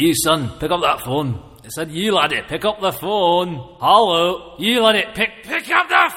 you, son. Pick up that phone. It said, you laddie, pick up the phone. Hello, you laddie, pick, pick up the!